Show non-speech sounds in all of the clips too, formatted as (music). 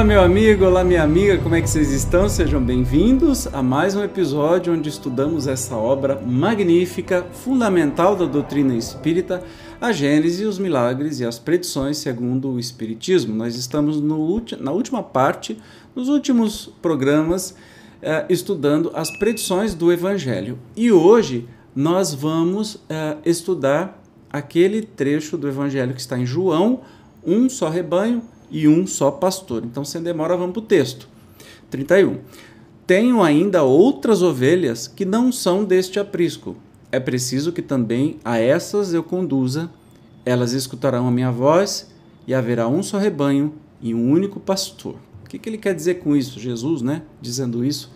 Olá, meu amigo, olá, minha amiga, como é que vocês estão? Sejam bem-vindos a mais um episódio onde estudamos essa obra magnífica, fundamental da doutrina espírita, a Gênese, os milagres e as predições segundo o Espiritismo. Nós estamos no, na última parte, nos últimos programas, eh, estudando as predições do Evangelho. E hoje nós vamos eh, estudar aquele trecho do Evangelho que está em João, um só rebanho e um só pastor. Então, sem demora, vamos para o texto. 31. Tenho ainda outras ovelhas que não são deste aprisco. É preciso que também a essas eu conduza. Elas escutarão a minha voz e haverá um só rebanho e um único pastor. O que, que ele quer dizer com isso? Jesus, né? Dizendo isso.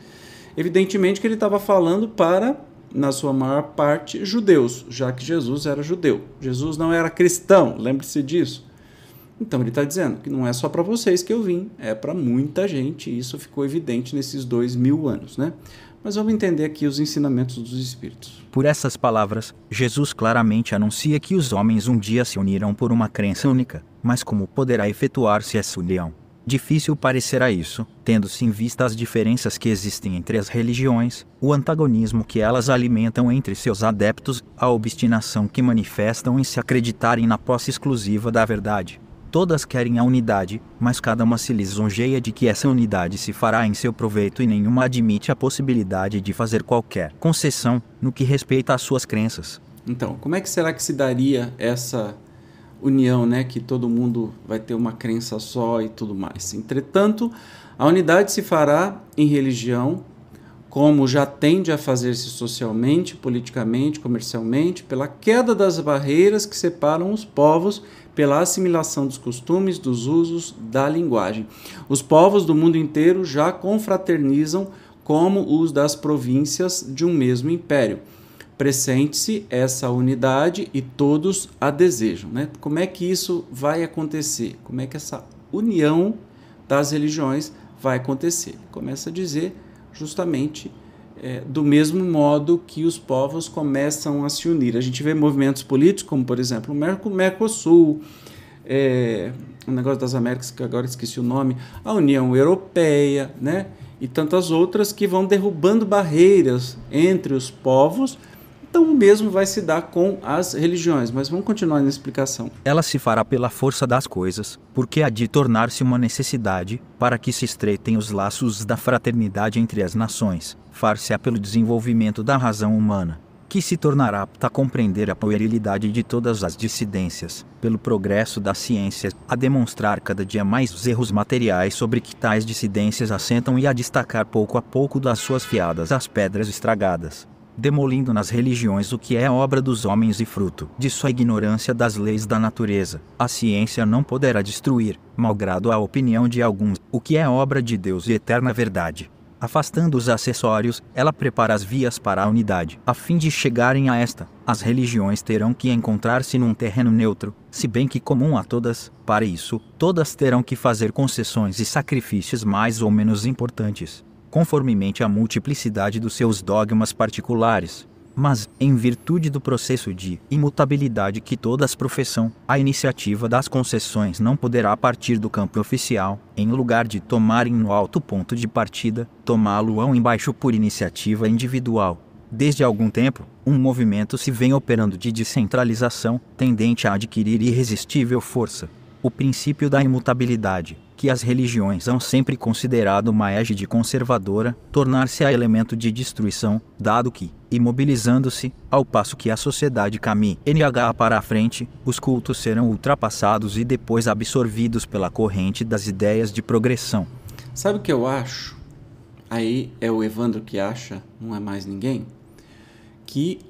Evidentemente que ele estava falando para, na sua maior parte, judeus, já que Jesus era judeu. Jesus não era cristão, lembre-se disso. Então ele está dizendo que não é só para vocês que eu vim, é para muita gente, e isso ficou evidente nesses dois mil anos, né? Mas vamos entender aqui os ensinamentos dos Espíritos. Por essas palavras, Jesus claramente anuncia que os homens um dia se unirão por uma crença única, mas como poderá efetuar-se essa união? Difícil parecerá isso, tendo-se em vista as diferenças que existem entre as religiões, o antagonismo que elas alimentam entre seus adeptos, a obstinação que manifestam em se acreditarem na posse exclusiva da verdade, Todas querem a unidade, mas cada uma se lisonjeia de que essa unidade se fará em seu proveito e nenhuma admite a possibilidade de fazer qualquer concessão no que respeita às suas crenças. Então, como é que será que se daria essa união, né, que todo mundo vai ter uma crença só e tudo mais? Entretanto, a unidade se fará em religião, como já tende a fazer-se socialmente, politicamente, comercialmente, pela queda das barreiras que separam os povos, pela assimilação dos costumes, dos usos, da linguagem. Os povos do mundo inteiro já confraternizam como os das províncias de um mesmo império. Pressente-se essa unidade e todos a desejam. Né? Como é que isso vai acontecer? Como é que essa união das religiões vai acontecer? Começa a dizer justamente é, do mesmo modo que os povos começam a se unir. A gente vê movimentos políticos, como por exemplo o Mercosul, é, o negócio das Américas, que agora esqueci o nome, a União Europeia, né? e tantas outras que vão derrubando barreiras entre os povos então mesmo vai se dar com as religiões, mas vamos continuar na explicação. Ela se fará pela força das coisas, porque há de tornar-se uma necessidade para que se estreitem os laços da fraternidade entre as nações, far-se-á pelo desenvolvimento da razão humana, que se tornará apta a compreender a puerilidade de todas as dissidências, pelo progresso da ciência, a demonstrar cada dia mais os erros materiais sobre que tais dissidências assentam e a destacar pouco a pouco das suas fiadas as pedras estragadas, demolindo nas religiões o que é obra dos homens e fruto de sua ignorância das leis da natureza. A ciência não poderá destruir, malgrado a opinião de alguns, o que é obra de Deus e eterna verdade. Afastando os acessórios, ela prepara as vias para a unidade. A fim de chegarem a esta, as religiões terão que encontrar-se num terreno neutro, se bem que comum a todas. Para isso, todas terão que fazer concessões e sacrifícios mais ou menos importantes conformemente à multiplicidade dos seus dogmas particulares. Mas, em virtude do processo de imutabilidade que todas professam, a iniciativa das concessões não poderá partir do campo oficial, em lugar de tomarem no alto ponto de partida, tomá-lo embaixo por iniciativa individual. Desde algum tempo, um movimento se vem operando de descentralização, tendente a adquirir irresistível força. O princípio da imutabilidade, que as religiões hão sempre considerado uma égide conservadora, tornar-se a elemento de destruição, dado que, imobilizando-se, ao passo que a sociedade caminha NH para a frente, os cultos serão ultrapassados e depois absorvidos pela corrente das ideias de progressão. Sabe o que eu acho? Aí é o Evandro que acha, não é mais ninguém, que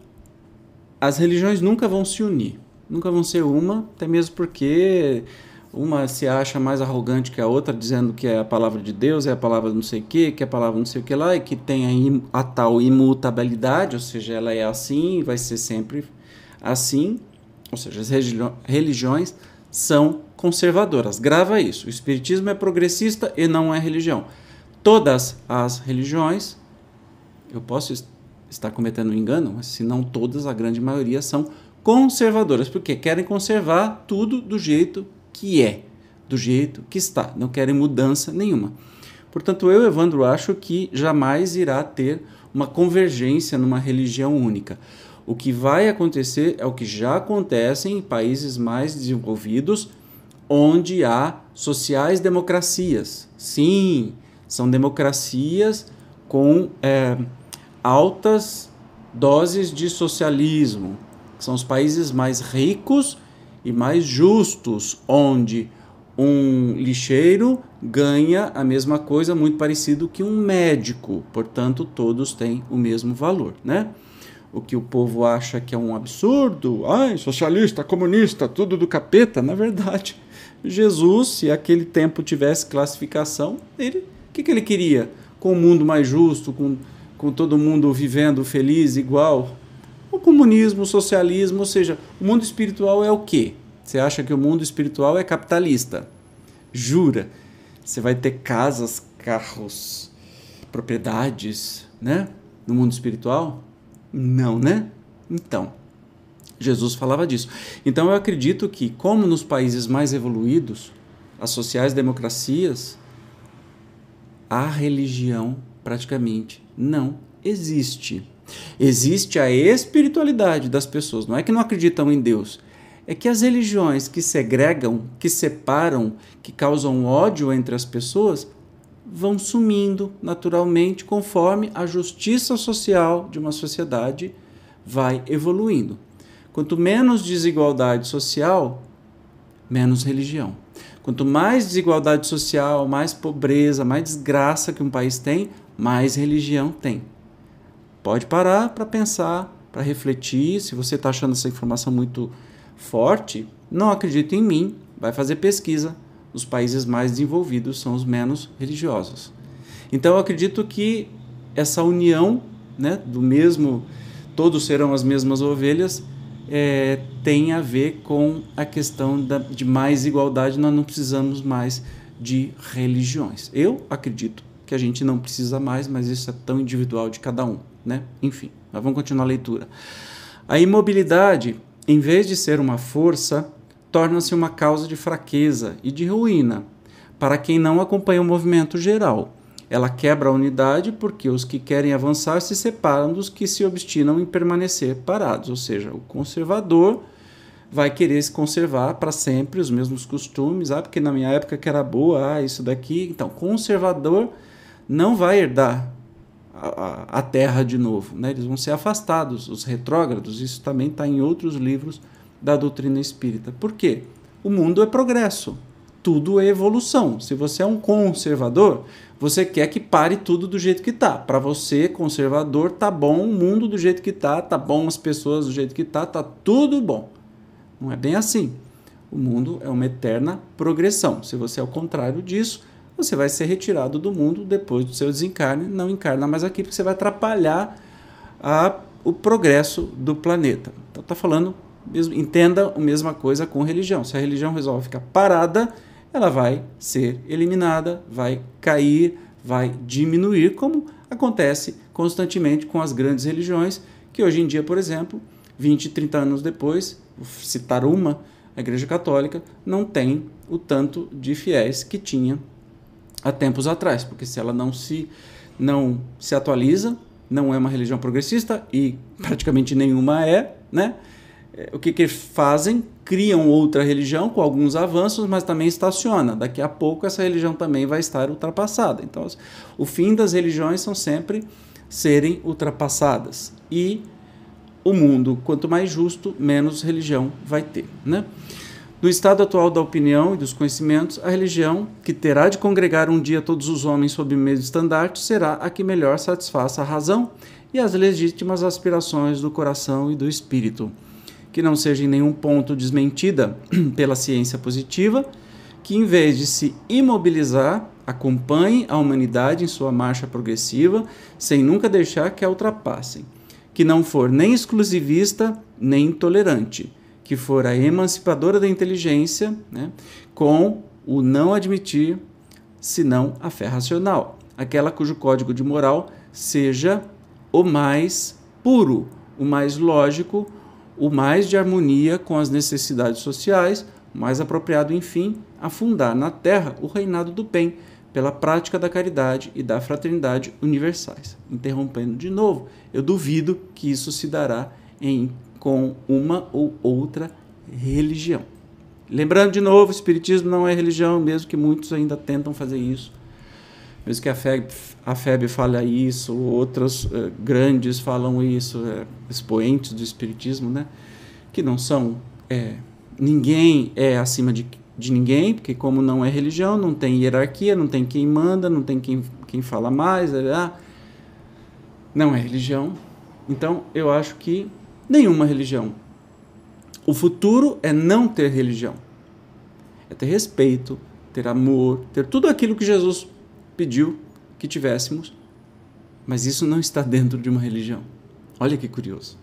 as religiões nunca vão se unir, nunca vão ser uma, até mesmo porque uma se acha mais arrogante que a outra, dizendo que é a palavra de Deus, é a palavra não sei o que, que é a palavra não sei o que lá, e que tem a, a tal imutabilidade, ou seja, ela é assim vai ser sempre assim. Ou seja, as religiões são conservadoras. Grava isso. O Espiritismo é progressista e não é religião. Todas as religiões, eu posso estar cometendo um engano, mas se não todas, a grande maioria são conservadoras, porque querem conservar tudo do jeito que é. do jeito que está, não querem mudança nenhuma. Portanto, eu, Evandro, acho que jamais irá ter uma convergência numa religião única. O que vai acontecer é o que já acontece em países mais desenvolvidos, onde há sociais democracias. Sim, são democracias com é, altas doses de socialismo. São os países mais ricos e mais justos, onde um lixeiro ganha a mesma coisa, muito parecido que um médico. Portanto, todos têm o mesmo valor, né? O que o povo acha que é um absurdo, ai, socialista, comunista, tudo do capeta, na verdade, Jesus, se aquele tempo tivesse classificação, ele, o que, que ele queria? Com um mundo mais justo, com, com todo mundo vivendo feliz, igual. Comunismo, socialismo, ou seja, o mundo espiritual é o quê? Você acha que o mundo espiritual é capitalista? Jura? Você vai ter casas, carros, propriedades, né? No mundo espiritual? Não, né? Então, Jesus falava disso. Então eu acredito que, como nos países mais evoluídos, as sociais-democracias, a religião praticamente não existe. Existe a espiritualidade das pessoas. Não é que não acreditam em Deus, é que as religiões que segregam, que separam, que causam ódio entre as pessoas, vão sumindo naturalmente conforme a justiça social de uma sociedade vai evoluindo. Quanto menos desigualdade social, menos religião. Quanto mais desigualdade social, mais pobreza, mais desgraça que um país tem, mais religião tem. Pode parar para pensar, para refletir. Se você está achando essa informação muito forte, não acredita em mim, vai fazer pesquisa. Os países mais desenvolvidos são os menos religiosos. Então eu acredito que essa união, né, do mesmo, todos serão as mesmas ovelhas, é, tem a ver com a questão da, de mais igualdade. Nós não precisamos mais de religiões. Eu acredito que a gente não precisa mais, mas isso é tão individual de cada um, né? Enfim, mas vamos continuar a leitura. A imobilidade em vez de ser uma força, torna-se uma causa de fraqueza e de ruína para quem não acompanha o movimento geral. Ela quebra a unidade porque os que querem avançar se separam dos que se obstinam em permanecer parados, ou seja, o conservador vai querer se conservar para sempre os mesmos costumes, ah, porque na minha época que era boa, ah, isso daqui. Então, conservador não vai herdar a, a, terra de novo. Né? Eles vão ser afastados, os retrógrados. Isso também está em outros livros da doutrina espírita. Por quê? O mundo é progresso, tudo é evolução. Se você é um conservador, você quer que pare tudo do jeito que está. Para você, conservador, tá bom o mundo do jeito que está, tá bom as pessoas do jeito que está, tá tudo bom. Não é bem assim. O mundo é uma eterna progressão. Se você é o contrário disso, você vai ser retirado do mundo depois do seu desencarne, não encarna mais aqui, porque você vai atrapalhar a, o progresso do planeta. Então está falando, entenda a mesma coisa com religião. Se a religião resolve ficar parada, ela vai ser eliminada, vai cair, vai diminuir, como acontece constantemente com as grandes religiões, que hoje em dia, por exemplo, 20, 30 anos depois, vou citar uma, a Igreja Católica não tem o tanto de fiéis que tinha há tempos atrás, porque se ela não se não se atualiza, não é uma religião progressista e praticamente nenhuma é, né? É, o que, que fazem? Criam outra religião com alguns avanços, mas também estaciona. Daqui a pouco essa religião também vai estar ultrapassada. Então, o fim das religiões são sempre serem ultrapassadas. E o mundo, quanto mais justo, menos religião vai ter, né? No estado atual da opinião e dos conhecimentos, a religião, que terá de congregar um dia todos os homens sob o mesmo estandarte, será a que melhor satisfaça a razão e as legítimas aspirações do coração e do espírito, que não seja em nenhum ponto desmentida (clears throat) pela ciência positiva, que em vez de se imobilizar, acompanhe a humanidade em sua marcha progressiva, sem nunca deixar que a ultrapassem, que não for nem exclusivista nem intolerante que for a emancipadora da inteligência, né, com o não admitir senão a fé racional, aquela cujo código de moral seja o mais puro, o mais lógico, o mais de harmonia com as necessidades sociais, mais apropriado, enfim, a fundar na terra o reinado do bem, pela prática da caridade e da fraternidade universais. Interrompendo de novo, eu duvido que isso se dará em, com uma ou outra religião. Lembrando de novo, o Espiritismo não é religião, mesmo que muitos ainda tentam fazer isso. Mesmo que a FEB, a FEB fale isso, outros uh, grandes falam isso, uh, expoentes do Espiritismo, né? que não são. É, ninguém é acima de, de ninguém, porque, como não é religião, não tem hierarquia, não tem quem manda, não tem quem, quem fala mais. É, não é religião. Então, eu acho que nenhuma religião. O futuro é não ter religião. É ter respeito, ter amor, ter tudo aquilo que Jesus pediu que tivéssemos, mas isso não está dentro de uma religião. Olha que curioso.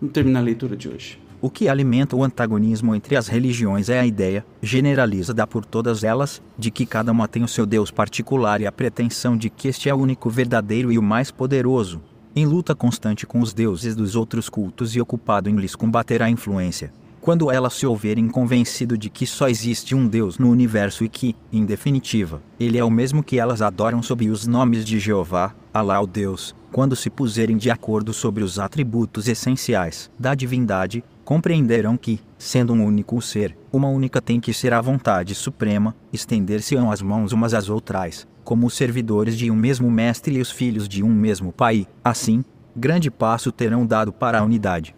Vamos terminar a leitura de hoje. O que alimenta o antagonismo entre as religiões é a ideia, generalizada por todas elas, de que cada uma tem o seu Deus particular e a pretensão de que este é o único verdadeiro e o mais poderoso, em luta constante com os deuses dos outros cultos e ocupado em lhes combater a influência. Quando elas se ouvirem convencido de que só existe um Deus no universo e que, em definitiva, ele é o mesmo que elas adoram sob os nomes de Jeová, Alá o Deus, quando se puserem de acordo sobre os atributos essenciais da divindade, compreenderão que, sendo um único ser, uma única tem que ser a vontade suprema, estender-se as mãos umas às outras, como os servidores de um mesmo mestre e os filhos de um mesmo pai. Assim, grande passo terão dado para a unidade.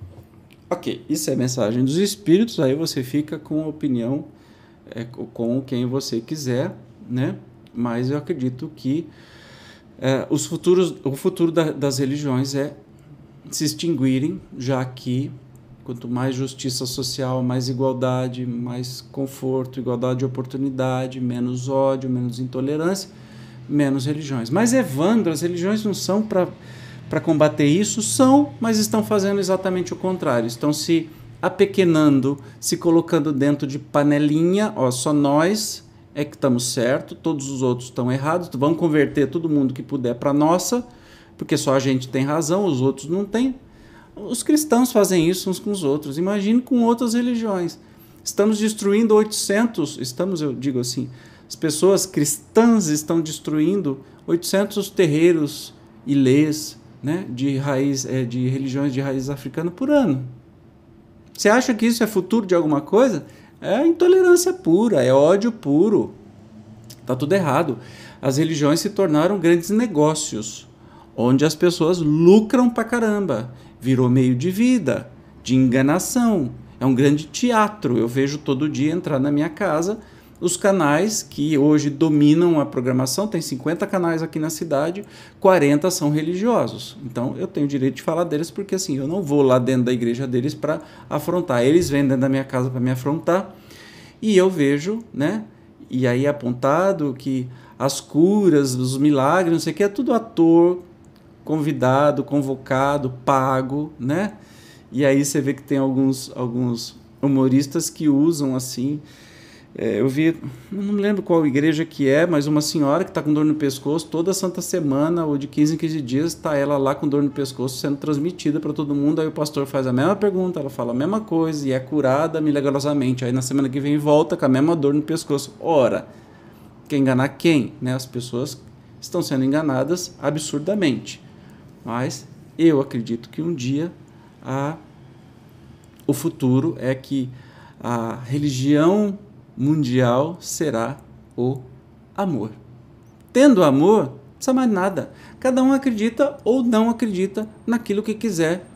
Ok, isso é mensagem dos espíritos, aí você fica com a opinião é, com quem você quiser, né? Mas eu acredito que é, os futuros, o futuro da, das religiões é se extinguirem, já que quanto mais justiça social, mais igualdade, mais conforto, igualdade de oportunidade, menos ódio, menos intolerância, menos religiões. Mas Evandro, as religiões não são para combater isso são, mas estão fazendo exatamente o contrário. Estão se apequenando, se colocando dentro de panelinha, ó, só nós é que estamos certo, todos os outros estão errados, vamos converter todo mundo que puder para nossa, porque só a gente tem razão, os outros não têm. Os cristãos fazem isso uns com os outros. Imagine com outras religiões. Estamos destruindo 800, estamos, eu digo assim, as pessoas cristãs estão destruindo 800 terreiros e leis né, de raiz é, de religiões de raiz africana por ano. Você acha que isso é futuro de alguma coisa? É intolerância pura, é ódio puro. Tá tudo errado. As religiões se tornaram grandes negócios, onde as pessoas lucram pra caramba. Virou meio de vida, de enganação. É um grande teatro. Eu vejo todo dia entrar na minha casa os canais que hoje dominam a programação, tem 50 canais aqui na cidade, 40 são religiosos. Então eu tenho o direito de falar deles porque assim, eu não vou lá dentro da igreja deles para afrontar. Eles vêm dentro da minha casa para me afrontar. E eu vejo, né? E aí é apontado que as curas, os milagres, não sei o que, é tudo ator, convidado, convocado, pago, né? E aí você vê que tem alguns, alguns humoristas que usam assim é, eu vi, não me lembro qual igreja que é, mas uma senhora que está com dor no pescoço toda santa semana, ou de 15 em 15 dias, está ela lá com dor no pescoço sendo transmitida para todo mundo. Aí o pastor faz a mesma pergunta, ela fala a mesma coisa e é curada milagrosamente. Aí na semana que vem volta com a mesma dor no pescoço. Ora, quer enganar quem? Né? As pessoas estão sendo enganadas absurdamente. Mas eu acredito que um dia a, o futuro é que a religião mundial será o amor. Tendo amor, não precisa mais nada. Cada um acredita ou não acredita naquilo que quiser.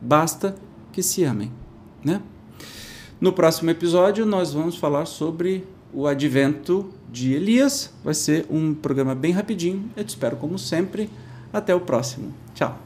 Basta que se amem, né? No próximo episódio nós vamos falar sobre o advento de Elias. Vai ser um programa bem rapidinho. Eu te espero como sempre. Até o próximo. Tchau.